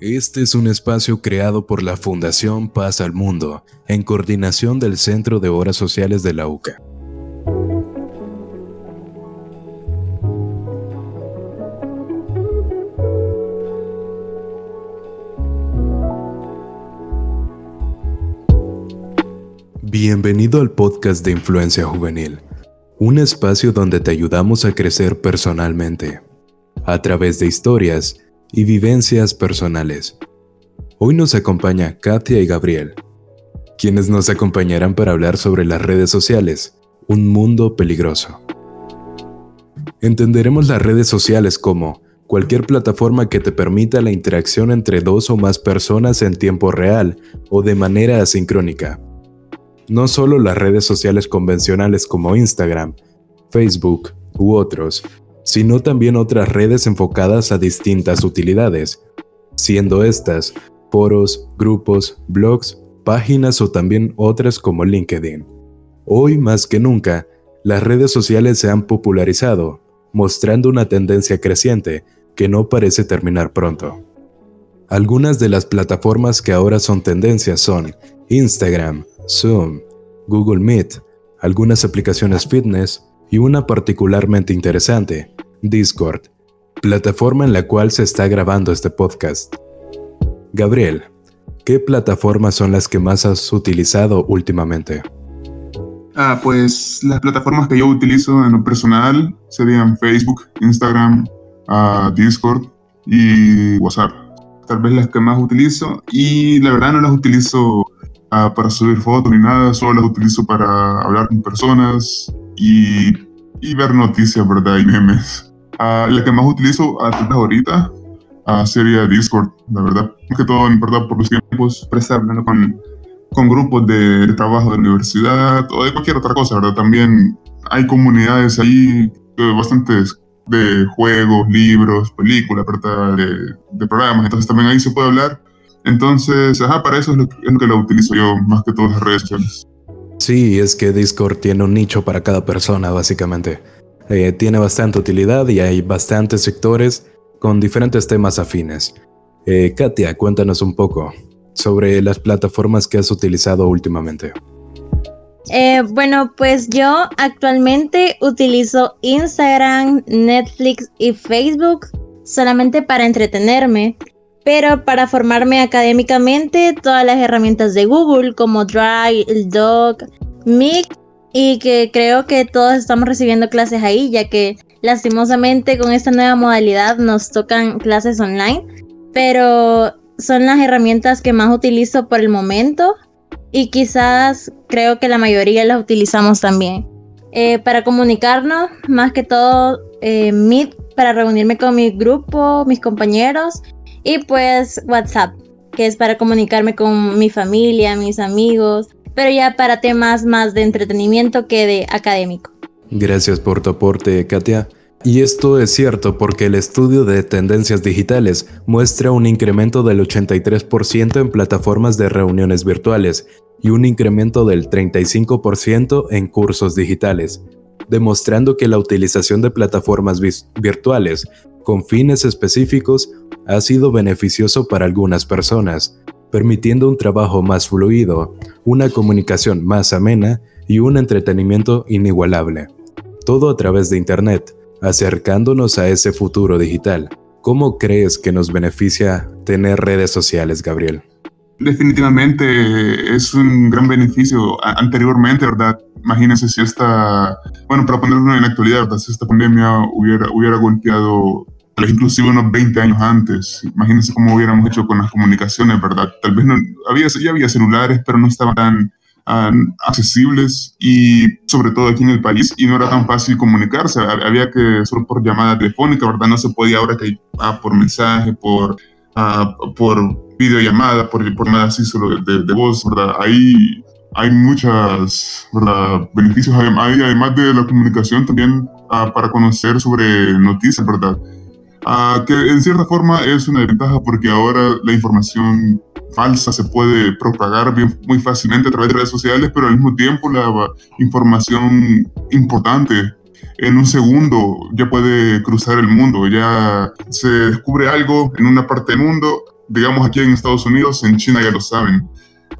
Este es un espacio creado por la Fundación Paz al Mundo, en coordinación del Centro de Horas Sociales de la UCA. Bienvenido al podcast de Influencia Juvenil, un espacio donde te ayudamos a crecer personalmente, a través de historias, y vivencias personales. Hoy nos acompaña Katia y Gabriel, quienes nos acompañarán para hablar sobre las redes sociales, un mundo peligroso. Entenderemos las redes sociales como cualquier plataforma que te permita la interacción entre dos o más personas en tiempo real o de manera asincrónica. No solo las redes sociales convencionales como Instagram, Facebook u otros, sino también otras redes enfocadas a distintas utilidades, siendo estas foros, grupos, blogs, páginas o también otras como LinkedIn. Hoy más que nunca, las redes sociales se han popularizado, mostrando una tendencia creciente que no parece terminar pronto. Algunas de las plataformas que ahora son tendencias son Instagram, Zoom, Google Meet, algunas aplicaciones fitness, y una particularmente interesante, Discord, plataforma en la cual se está grabando este podcast. Gabriel, ¿qué plataformas son las que más has utilizado últimamente? Ah, pues las plataformas que yo utilizo en lo personal serían Facebook, Instagram, uh, Discord y WhatsApp. Tal vez las que más utilizo y la verdad no las utilizo uh, para subir fotos ni nada, solo las utilizo para hablar con personas y ver noticias, ¿verdad? Y memes. Uh, la que más utilizo hasta ahorita uh, sería Discord, la verdad. Más que todo, en verdad, por los tiempos, para estar hablando con, con grupos de, trabajo de universidad o de cualquier otra cosa, ¿verdad? También hay comunidades ahí eh, bastantes de juegos, libros, películas, ¿verdad? De, de, programas, entonces también ahí se puede hablar. Entonces, ajá, para eso es lo, es lo que lo utilizo yo, más que todas las redes sociales. Sí, es que Discord tiene un nicho para cada persona, básicamente. Eh, tiene bastante utilidad y hay bastantes sectores con diferentes temas afines. Eh, Katia, cuéntanos un poco sobre las plataformas que has utilizado últimamente. Eh, bueno, pues yo actualmente utilizo Instagram, Netflix y Facebook solamente para entretenerme, pero para formarme académicamente todas las herramientas de Google como Drive, el Doc, Mic y que creo que todos estamos recibiendo clases ahí, ya que lastimosamente con esta nueva modalidad nos tocan clases online, pero son las herramientas que más utilizo por el momento y quizás creo que la mayoría las utilizamos también. Eh, para comunicarnos, más que todo eh, Meet para reunirme con mi grupo, mis compañeros y pues WhatsApp, que es para comunicarme con mi familia, mis amigos, pero ya para temas más de entretenimiento que de académico. Gracias por tu aporte, Katia. Y esto es cierto porque el estudio de tendencias digitales muestra un incremento del 83% en plataformas de reuniones virtuales y un incremento del 35% en cursos digitales, demostrando que la utilización de plataformas virtuales con fines específicos ha sido beneficioso para algunas personas, permitiendo un trabajo más fluido, una comunicación más amena y un entretenimiento inigualable. Todo a través de Internet, acercándonos a ese futuro digital. ¿Cómo crees que nos beneficia tener redes sociales, Gabriel? Definitivamente es un gran beneficio. Anteriormente, ¿verdad? Imagínense si esta, bueno, para ponerlo en actualidad, ¿verdad? Si esta pandemia hubiera, hubiera golpeado inclusive unos 20 años antes. Imagínense cómo hubiéramos hecho con las comunicaciones, ¿verdad? Tal vez no, había, ya había celulares, pero no estaban tan accesibles y sobre todo aquí en el país y no era tan fácil comunicarse. Había que solo por llamada telefónica, ¿verdad? No se podía ahora que ah, por mensaje, por, ah, por videollamada, por, por nada así solo de, de, voz, ¿verdad? Ahí hay muchos beneficios, además de la comunicación, también ah, para conocer sobre noticias, ¿verdad? Ah, que en cierta forma es una ventaja porque ahora la información falsa se puede propagar muy fácilmente a través de redes sociales, pero al mismo tiempo la información importante en un segundo ya puede cruzar el mundo, ya se descubre algo en una parte del mundo digamos aquí en Estados Unidos, en China ya lo saben,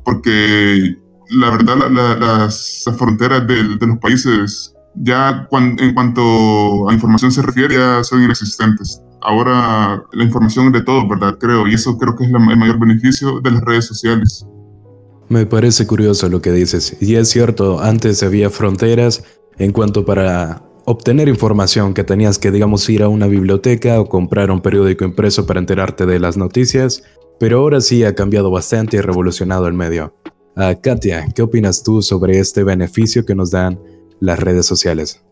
porque la verdad las, fronteras de, los países ya en cuanto a información se refiere ya son inexistentes. Ahora la información es de todo, ¿verdad? Creo, y eso creo que es el mayor beneficio de las redes sociales. Me parece curioso lo que dices, y es cierto, antes había fronteras en cuanto para obtener información que tenías que, digamos, ir a una biblioteca o comprar un periódico impreso para enterarte de las noticias, pero ahora sí ha cambiado bastante y revolucionado el medio. Ah, Katia, ¿qué opinas tú sobre este beneficio que nos dan las redes sociales?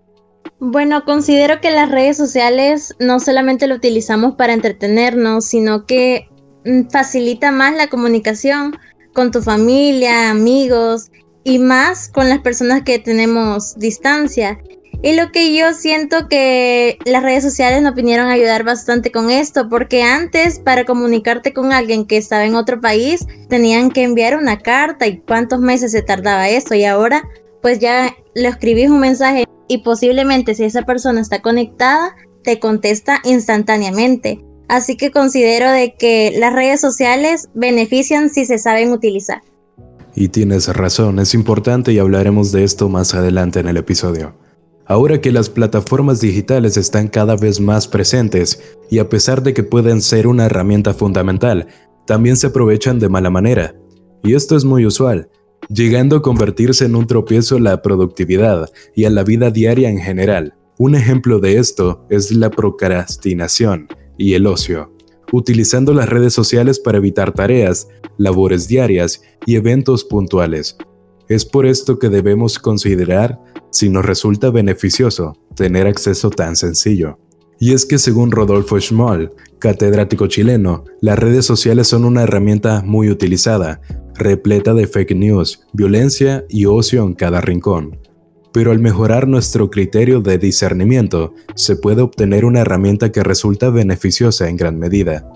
Bueno, considero que las redes sociales no solamente lo utilizamos para entretenernos, sino que mm, facilita más la comunicación con tu familia, amigos y más con las personas que tenemos distancia. Y lo que yo siento que las redes sociales nos vinieron a ayudar bastante con esto, porque antes para comunicarte con alguien que estaba en otro país tenían que enviar una carta y cuántos meses se tardaba eso y ahora pues ya le escribís un mensaje y posiblemente si esa persona está conectada, te contesta instantáneamente. Así que considero de que las redes sociales benefician si se saben utilizar. Y tienes razón, es importante y hablaremos de esto más adelante en el episodio. Ahora que las plataformas digitales están cada vez más presentes y a pesar de que pueden ser una herramienta fundamental, también se aprovechan de mala manera. Y esto es muy usual, llegando a convertirse en un tropiezo a la productividad y a la vida diaria en general. Un ejemplo de esto es la procrastinación y el ocio, utilizando las redes sociales para evitar tareas, labores diarias y eventos puntuales. Es por esto que debemos considerar si nos resulta beneficioso tener acceso tan sencillo. Y es que según Rodolfo Schmoll, catedrático chileno, las redes sociales son una herramienta muy utilizada, repleta de fake news, violencia y ocio en cada rincón. Pero al mejorar nuestro criterio de discernimiento, se puede obtener una herramienta que resulta beneficiosa en gran medida.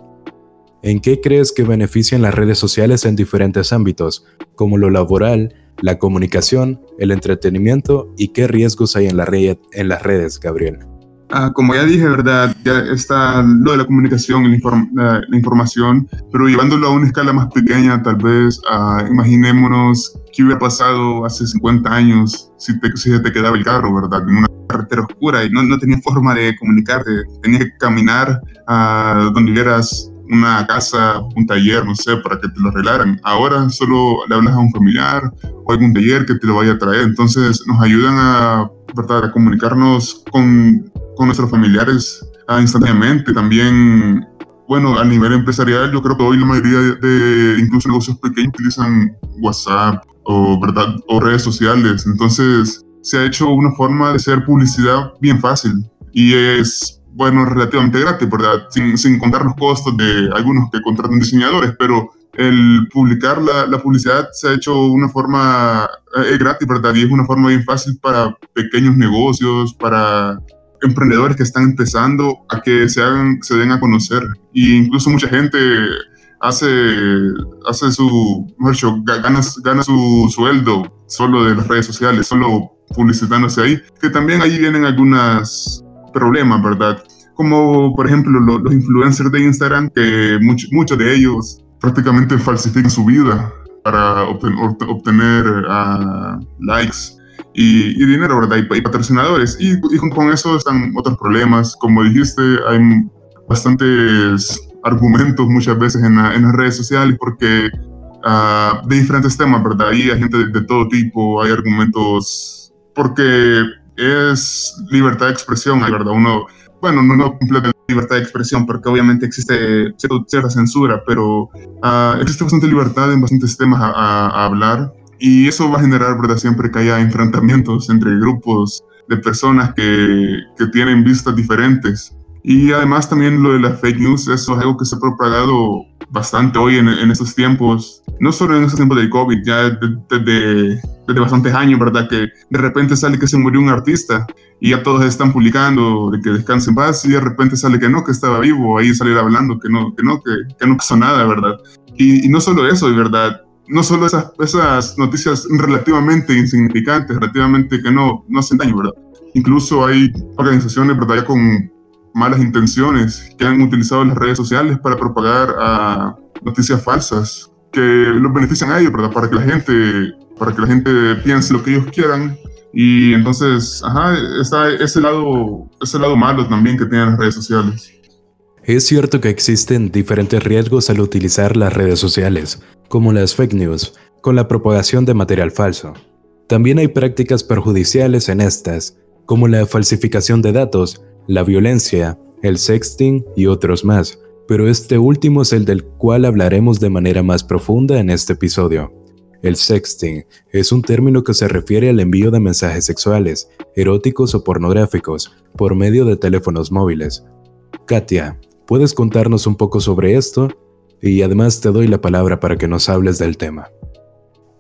¿En qué crees que benefician las redes sociales en diferentes ámbitos, como lo laboral, la comunicación, el entretenimiento y qué riesgos hay en, en las redes, Gabriel? Ah, como ya dije, ¿verdad? Ya está lo de la comunicación, la, información, pero llevándolo a una escala más pequeña, tal vez, uh, imaginémonos qué hubiera pasado hace 50 años si, te, si te quedaba el carro, ¿verdad? En una carretera oscura y no, no tenías forma de comunicarte, tenías que caminar a donde hubieras una casa, un taller, no sé, para que te lo arreglaran. Ahora solo le hablas a un familiar o algún taller que te lo vaya a traer. Entonces nos ayudan a, ¿verdad? a comunicarnos con con nuestros familiares ah, instantáneamente. También, bueno, a nivel empresarial, yo creo que hoy la mayoría de, incluso negocios pequeños utilizan WhatsApp o, ¿verdad? o redes sociales. Entonces, se ha hecho una forma de hacer publicidad bien fácil y es, bueno, relativamente gratis, ¿verdad? Sin, sin contar los costos de algunos que contratan diseñadores, pero el publicar la, la, publicidad se ha hecho una forma eh, gratis, ¿verdad? Y es una forma bien fácil para pequeños negocios, para emprendedores que están empezando a que se, den a conocer. Y incluso mucha gente hace, hace su, gana, gana su sueldo solo de las redes sociales, solo publicitándose ahí, que también ahí vienen algunos problemas, ¿verdad? Como por ejemplo los, influencers de Instagram, que muchos de ellos prácticamente falsifican su vida para obtener, uh, likes y, dinero, ¿verdad? Y, patrocinadores. Y, junto con eso están otros problemas. Como dijiste, hay bastantes argumentos muchas veces en, las redes sociales porque uh, de diferentes temas, ¿verdad? Ahí hay gente de, todo tipo, hay argumentos porque es libertad de expresión, ¿verdad? Uno, bueno, no, no completa libertad de expresión porque obviamente existe cierta, censura, pero uh, existe bastante libertad en bastantes temas a, a hablar y eso va a generar, ¿verdad? Siempre que haya enfrentamientos entre grupos de personas que, que tienen vistas diferentes. Y además también lo de las fake news, eso es algo que se ha propagado bastante hoy en, en estos tiempos, no solo en estos tiempos del COVID, ya desde, desde bastantes años, ¿verdad? Que de repente sale que se murió un artista y ya todos están publicando de que descansen paz y de repente sale que no, que estaba vivo, ahí salir hablando que no, que no, que, que no pasó nada, ¿verdad? Y, y no solo eso, ¿verdad? No solo esas, esas noticias relativamente insignificantes, relativamente que no, no hacen daño, ¿verdad? Incluso hay organizaciones, ¿verdad? Con malas intenciones que han utilizado las redes sociales para propagar a noticias falsas que los benefician a ellos, ¿verdad? Para que la gente, para que la gente piense lo que ellos quieran. Y entonces, ajá, está ese lado, ese lado malo también que tienen las redes sociales. Es cierto que existen diferentes riesgos al utilizar las redes sociales, como las fake news, con la propagación de material falso. También hay prácticas perjudiciales en estas, como la falsificación de datos, la violencia, el sexting y otros más, pero este último es el del cual hablaremos de manera más profunda en este episodio. El sexting es un término que se refiere al envío de mensajes sexuales, eróticos o pornográficos por medio de teléfonos móviles. Katia, ¿puedes contarnos un poco sobre esto? Y además te doy la palabra para que nos hables del tema.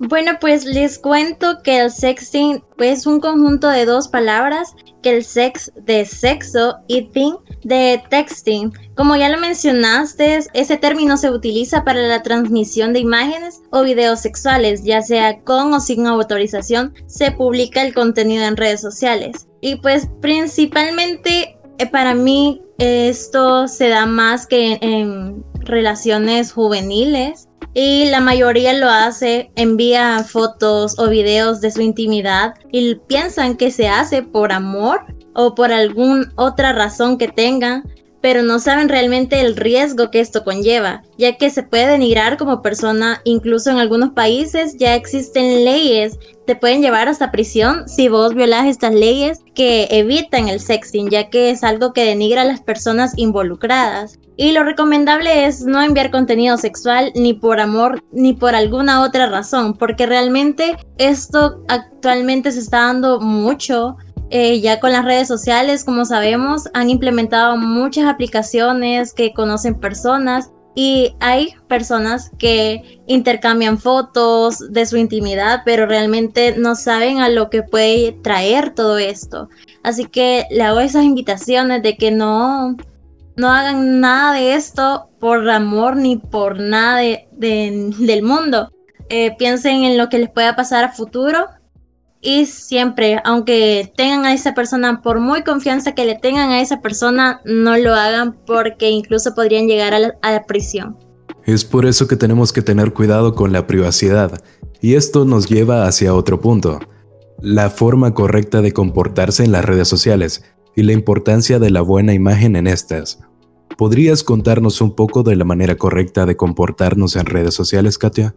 Bueno, pues les cuento que el sexting es un conjunto de dos palabras, que el sex de sexo y ting de texting. Como ya lo mencionaste, ese término se utiliza para la transmisión de imágenes o videos sexuales, ya sea con o sin autorización, se publica el contenido en redes sociales. Y pues principalmente eh, para mí esto se da más que en relaciones juveniles y la mayoría lo hace, envía fotos o videos de su intimidad y piensan que se hace por amor o por alguna otra razón que tengan, pero no saben realmente el riesgo que esto conlleva, ya que se puede denigrar como persona, incluso en algunos países ya existen leyes, te pueden llevar hasta prisión si vos violas estas leyes que evitan el sexting, ya que es algo que denigra a las personas involucradas. Y lo recomendable es no enviar contenido sexual ni por amor ni por alguna otra razón, porque realmente esto actualmente se está dando mucho. Eh, ya con las redes sociales, como sabemos, han implementado muchas aplicaciones que conocen personas y hay personas que intercambian fotos de su intimidad, pero realmente no saben a lo que puede traer todo esto. Así que le hago esas invitaciones de que no, no hagan nada de esto por amor ni por nada del mundo. Eh, piensen en lo que les pueda pasar a futuro y siempre, aunque tengan a esa persona, por muy confianza que le tengan a esa persona, no lo hagan porque incluso podrían llegar a la, prisión. Es por eso que tenemos que tener cuidado con la privacidad, y esto nos lleva hacia otro punto, la forma correcta de comportarse en las redes sociales y la importancia de la buena imagen en estas. ¿Podrías contarnos un poco de la manera correcta de comportarnos en redes sociales, Katia?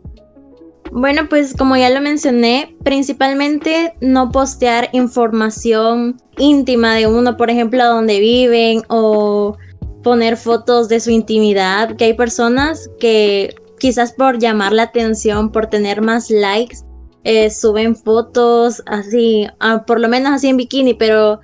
Bueno, pues como ya lo mencioné, principalmente no postear información íntima de uno, por ejemplo, a dónde viven o poner fotos de su intimidad, que hay personas que quizás por llamar la atención, por tener más likes, eh, suben fotos así, ah, por lo menos así en bikini, pero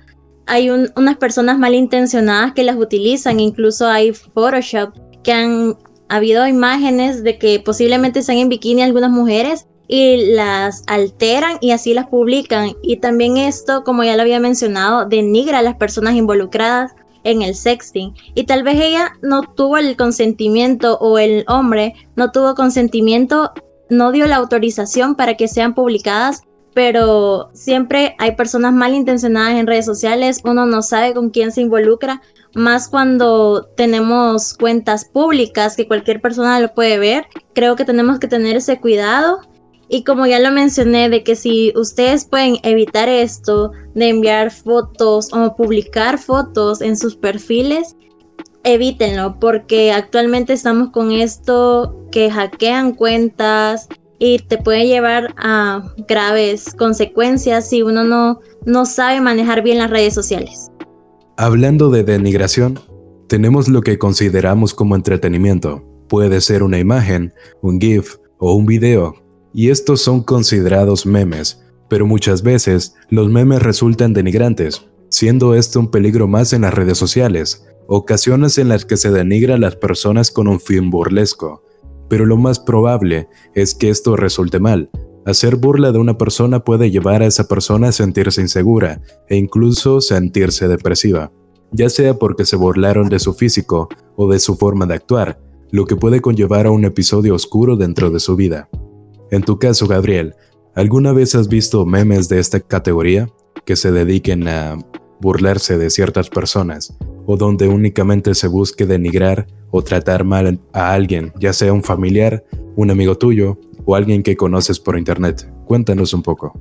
hay unas personas malintencionadas que las utilizan, incluso hay Photoshop que han habido imágenes de que posiblemente están en bikini algunas mujeres y las alteran y así las publican. Y también esto, como ya lo había mencionado, denigra a las personas involucradas en el sexting. Y tal vez ella no tuvo el consentimiento o el hombre no tuvo consentimiento, no dio la autorización para que sean publicadas pero siempre hay personas malintencionadas en redes sociales, uno no sabe con quién se involucra, más cuando tenemos cuentas públicas que cualquier persona lo puede ver. Creo que tenemos que tener ese cuidado. Y como ya lo mencioné, de que si ustedes pueden evitar esto, de enviar fotos o publicar fotos en sus perfiles, evítenlo, porque actualmente estamos con esto que hackean cuentas, y te puede llevar a graves consecuencias si uno no, no sabe manejar bien las redes sociales. Hablando de denigración, tenemos lo que consideramos como entretenimiento. Puede ser una imagen, un GIF o un video, y estos son considerados memes, pero muchas veces los memes resultan denigrantes, siendo esto un peligro más en las redes sociales, ocasiones en las que se denigra a las personas con un fin burlesco, pero lo más probable es que esto resulte mal. Hacer burla de una persona puede llevar a esa persona a sentirse insegura e incluso sentirse depresiva, ya sea porque se burlaron de su físico o de su forma de actuar, lo que puede conllevar a un episodio oscuro dentro de su vida. En tu caso, Gabriel, ¿alguna vez has visto memes de esta categoría que se dediquen a burlarse de ciertas personas o donde únicamente se busque denigrar o tratar mal a alguien, ya sea un familiar, un amigo tuyo o alguien que conoces por internet. Cuéntanos un poco.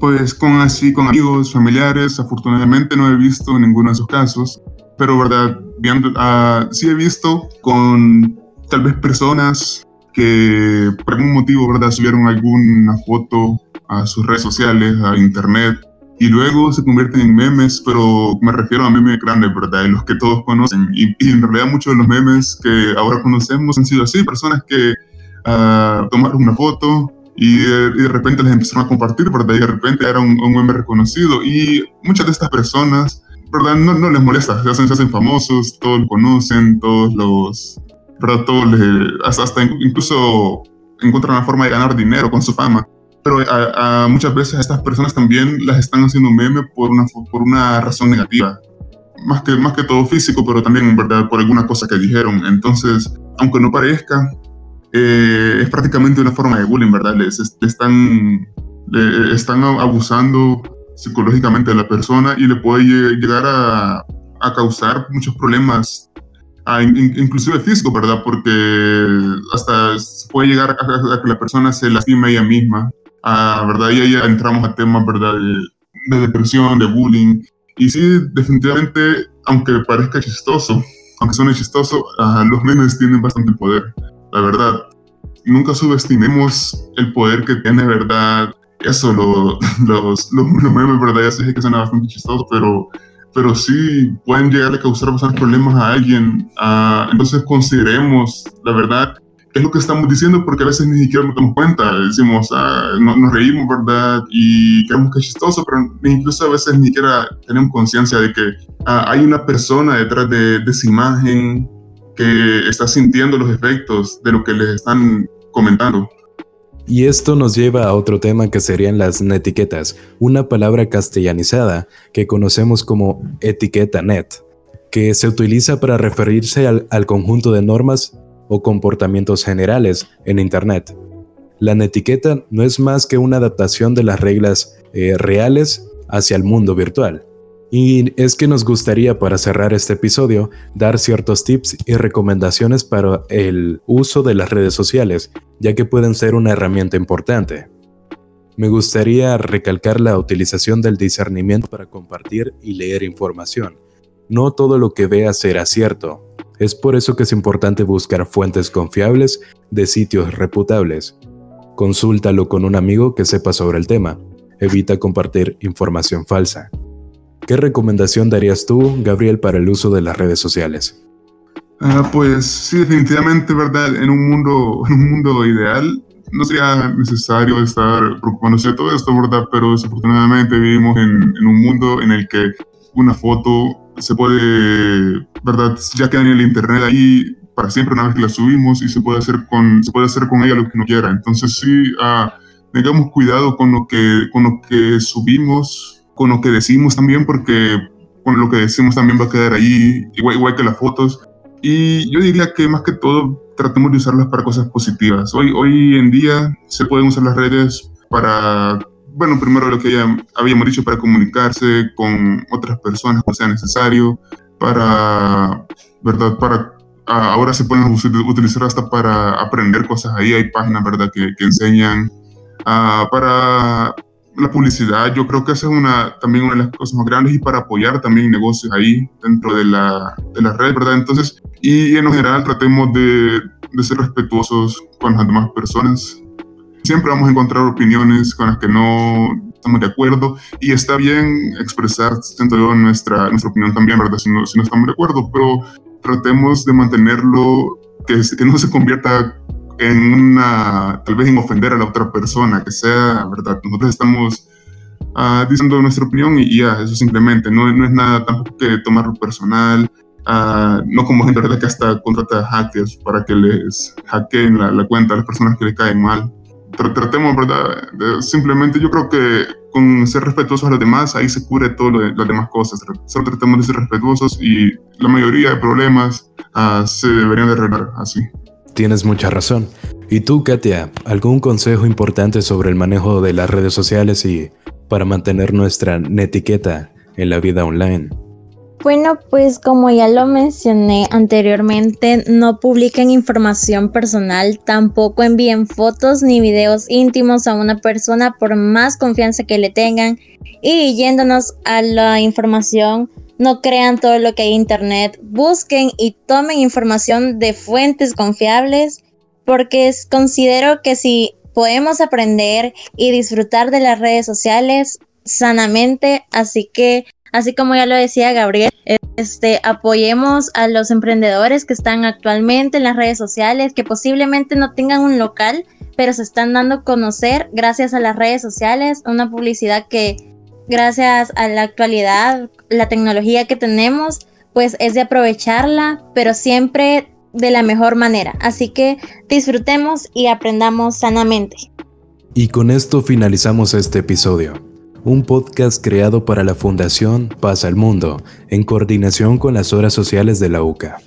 Pues con así, con amigos, familiares, afortunadamente no he visto ninguno de esos casos, pero verdad, viendo, uh, sí he visto con tal vez personas que por algún motivo, verdad, subieron alguna foto a sus redes sociales, a internet, y luego se convierten en memes, pero me refiero a memes grandes, ¿verdad? En los que todos conocen. Y, en realidad muchos de los memes que ahora conocemos han sido así, personas que uh, tomaron una foto y de, repente les empezaron a compartir, ¿verdad? Y de repente era un, meme reconocido. Y muchas de estas personas, ¿verdad? No, no les molesta, se hacen, se hacen famosos, todos lo conocen, todos los... ¿verdad? Todos les, hasta, hasta incluso encuentran una forma de ganar dinero con su fama pero a, muchas veces a estas personas también las están haciendo meme por una, por una razón negativa. Más que, más que todo físico, pero también verdad por alguna cosa que dijeron. Entonces, aunque no parezca, eh, es prácticamente una forma de bullying, ¿verdad? Les, están, están abusando psicológicamente de la persona y le puede llegar a, a causar muchos problemas, inclusive físico, ¿verdad? Porque hasta puede llegar a, a, que la persona se lastime ella misma ¿verdad? Y ahí entramos a temas, ¿verdad? De, depresión, de bullying. Y sí, definitivamente, aunque parezca chistoso, aunque suene chistoso, ah, los memes tienen bastante poder, la verdad. Nunca subestimemos el poder que tiene, ¿verdad? Eso, lo, los, los, memes, ¿verdad? Ya sé que suena bastante chistoso, pero, pero sí pueden llegar a causar bastantes problemas a alguien. Ah, entonces consideremos, la verdad, es lo que estamos diciendo porque a veces ni siquiera nos damos cuenta. Decimos, ah, nos reímos, ¿verdad? Y creemos que es chistoso, pero incluso a veces ni siquiera tenemos conciencia de que ah, hay una persona detrás de, de, esa imagen que está sintiendo los efectos de lo que les están comentando. Y esto nos lleva a otro tema que serían las netiquetas, una palabra castellanizada que conocemos como etiqueta net, que se utiliza para referirse al, conjunto de normas o comportamientos generales en Internet. La netiqueta no es más que una adaptación de las reglas eh, reales hacia el mundo virtual. Y es que nos gustaría para cerrar este episodio dar ciertos tips y recomendaciones para el uso de las redes sociales, ya que pueden ser una herramienta importante. Me gustaría recalcar la utilización del discernimiento para compartir y leer información. No todo lo que veas será cierto, es por eso que es importante buscar fuentes confiables de sitios reputables. Consúltalo con un amigo que sepa sobre el tema. Evita compartir información falsa. ¿Qué recomendación darías tú, Gabriel, para el uso de las redes sociales? Ah, pues sí, definitivamente, ¿verdad? En un mundo, en un mundo ideal no sería necesario estar preocupándose de todo esto, ¿verdad? Pero desafortunadamente vivimos en, en un mundo en el que una foto se puede, ¿verdad? Ya queda en el internet ahí para siempre una vez que la subimos y se puede hacer con, se puede hacer con ella lo que uno quiera. Entonces sí, ah, tengamos cuidado con lo, que, con lo que subimos, con lo que decimos también, porque con lo que decimos también va a quedar ahí, igual, igual que las fotos. Y yo diría que más que todo tratemos de usarlas para cosas positivas. Hoy, hoy en día se pueden usar las redes para bueno, primero lo que ya habíamos dicho, para comunicarse con otras personas cuando sea necesario, para, ¿verdad? Para, ahora se pueden utilizar hasta para aprender cosas ahí, hay páginas, ¿verdad? Que, que enseñan uh, para la publicidad, yo creo que esa es una, también una de las cosas más grandes y para apoyar también negocios ahí dentro de la, de la red, ¿verdad? Entonces, y en general tratemos de, de ser respetuosos con las demás personas, Siempre vamos a encontrar opiniones con las que no estamos de acuerdo y está bien expresar, siento yo, nuestra, nuestra opinión también, ¿verdad? Si no, si no estamos de acuerdo, pero tratemos de mantenerlo, que, que no se convierta en una, tal vez en ofender a la otra persona, que sea, ¿verdad? Nosotros estamos uh, diciendo nuestra opinión y ya, eso simplemente, no, no es nada tampoco que tomarlo personal, uh, no como gente ¿verdad? que hasta contrata hackers para que les hackeen la, la, cuenta a las personas que le caen mal tratemos, ¿verdad? simplemente yo creo que con ser respetuosos a los demás, ahí se lo de, las demás cosas. Solo tratemos de ser respetuosos y la mayoría de problemas uh, se deberían de arreglar así. Tienes mucha razón. ¿Y tú, Katia, algún consejo importante sobre el manejo de las redes sociales y para mantener nuestra netiqueta en la vida online? Bueno, pues como ya lo mencioné anteriormente, no publiquen información personal, tampoco envíen fotos ni videos íntimos a una persona por más confianza que le tengan. Y yéndonos a la información, no crean todo lo que hay en internet, busquen y tomen información de fuentes confiables, porque considero que si podemos aprender y disfrutar de las redes sociales sanamente, así que Así como ya lo decía Gabriel, este, apoyemos a los emprendedores que están actualmente en las redes sociales, que posiblemente no tengan un local, pero se están dando a conocer gracias a las redes sociales, una publicidad que gracias a la actualidad, la tecnología que tenemos, pues es de aprovecharla, pero siempre de la mejor manera. Así que disfrutemos y aprendamos sanamente. Y con esto finalizamos este episodio un podcast creado para la Fundación Paz al Mundo, en coordinación con las horas sociales de la UCA.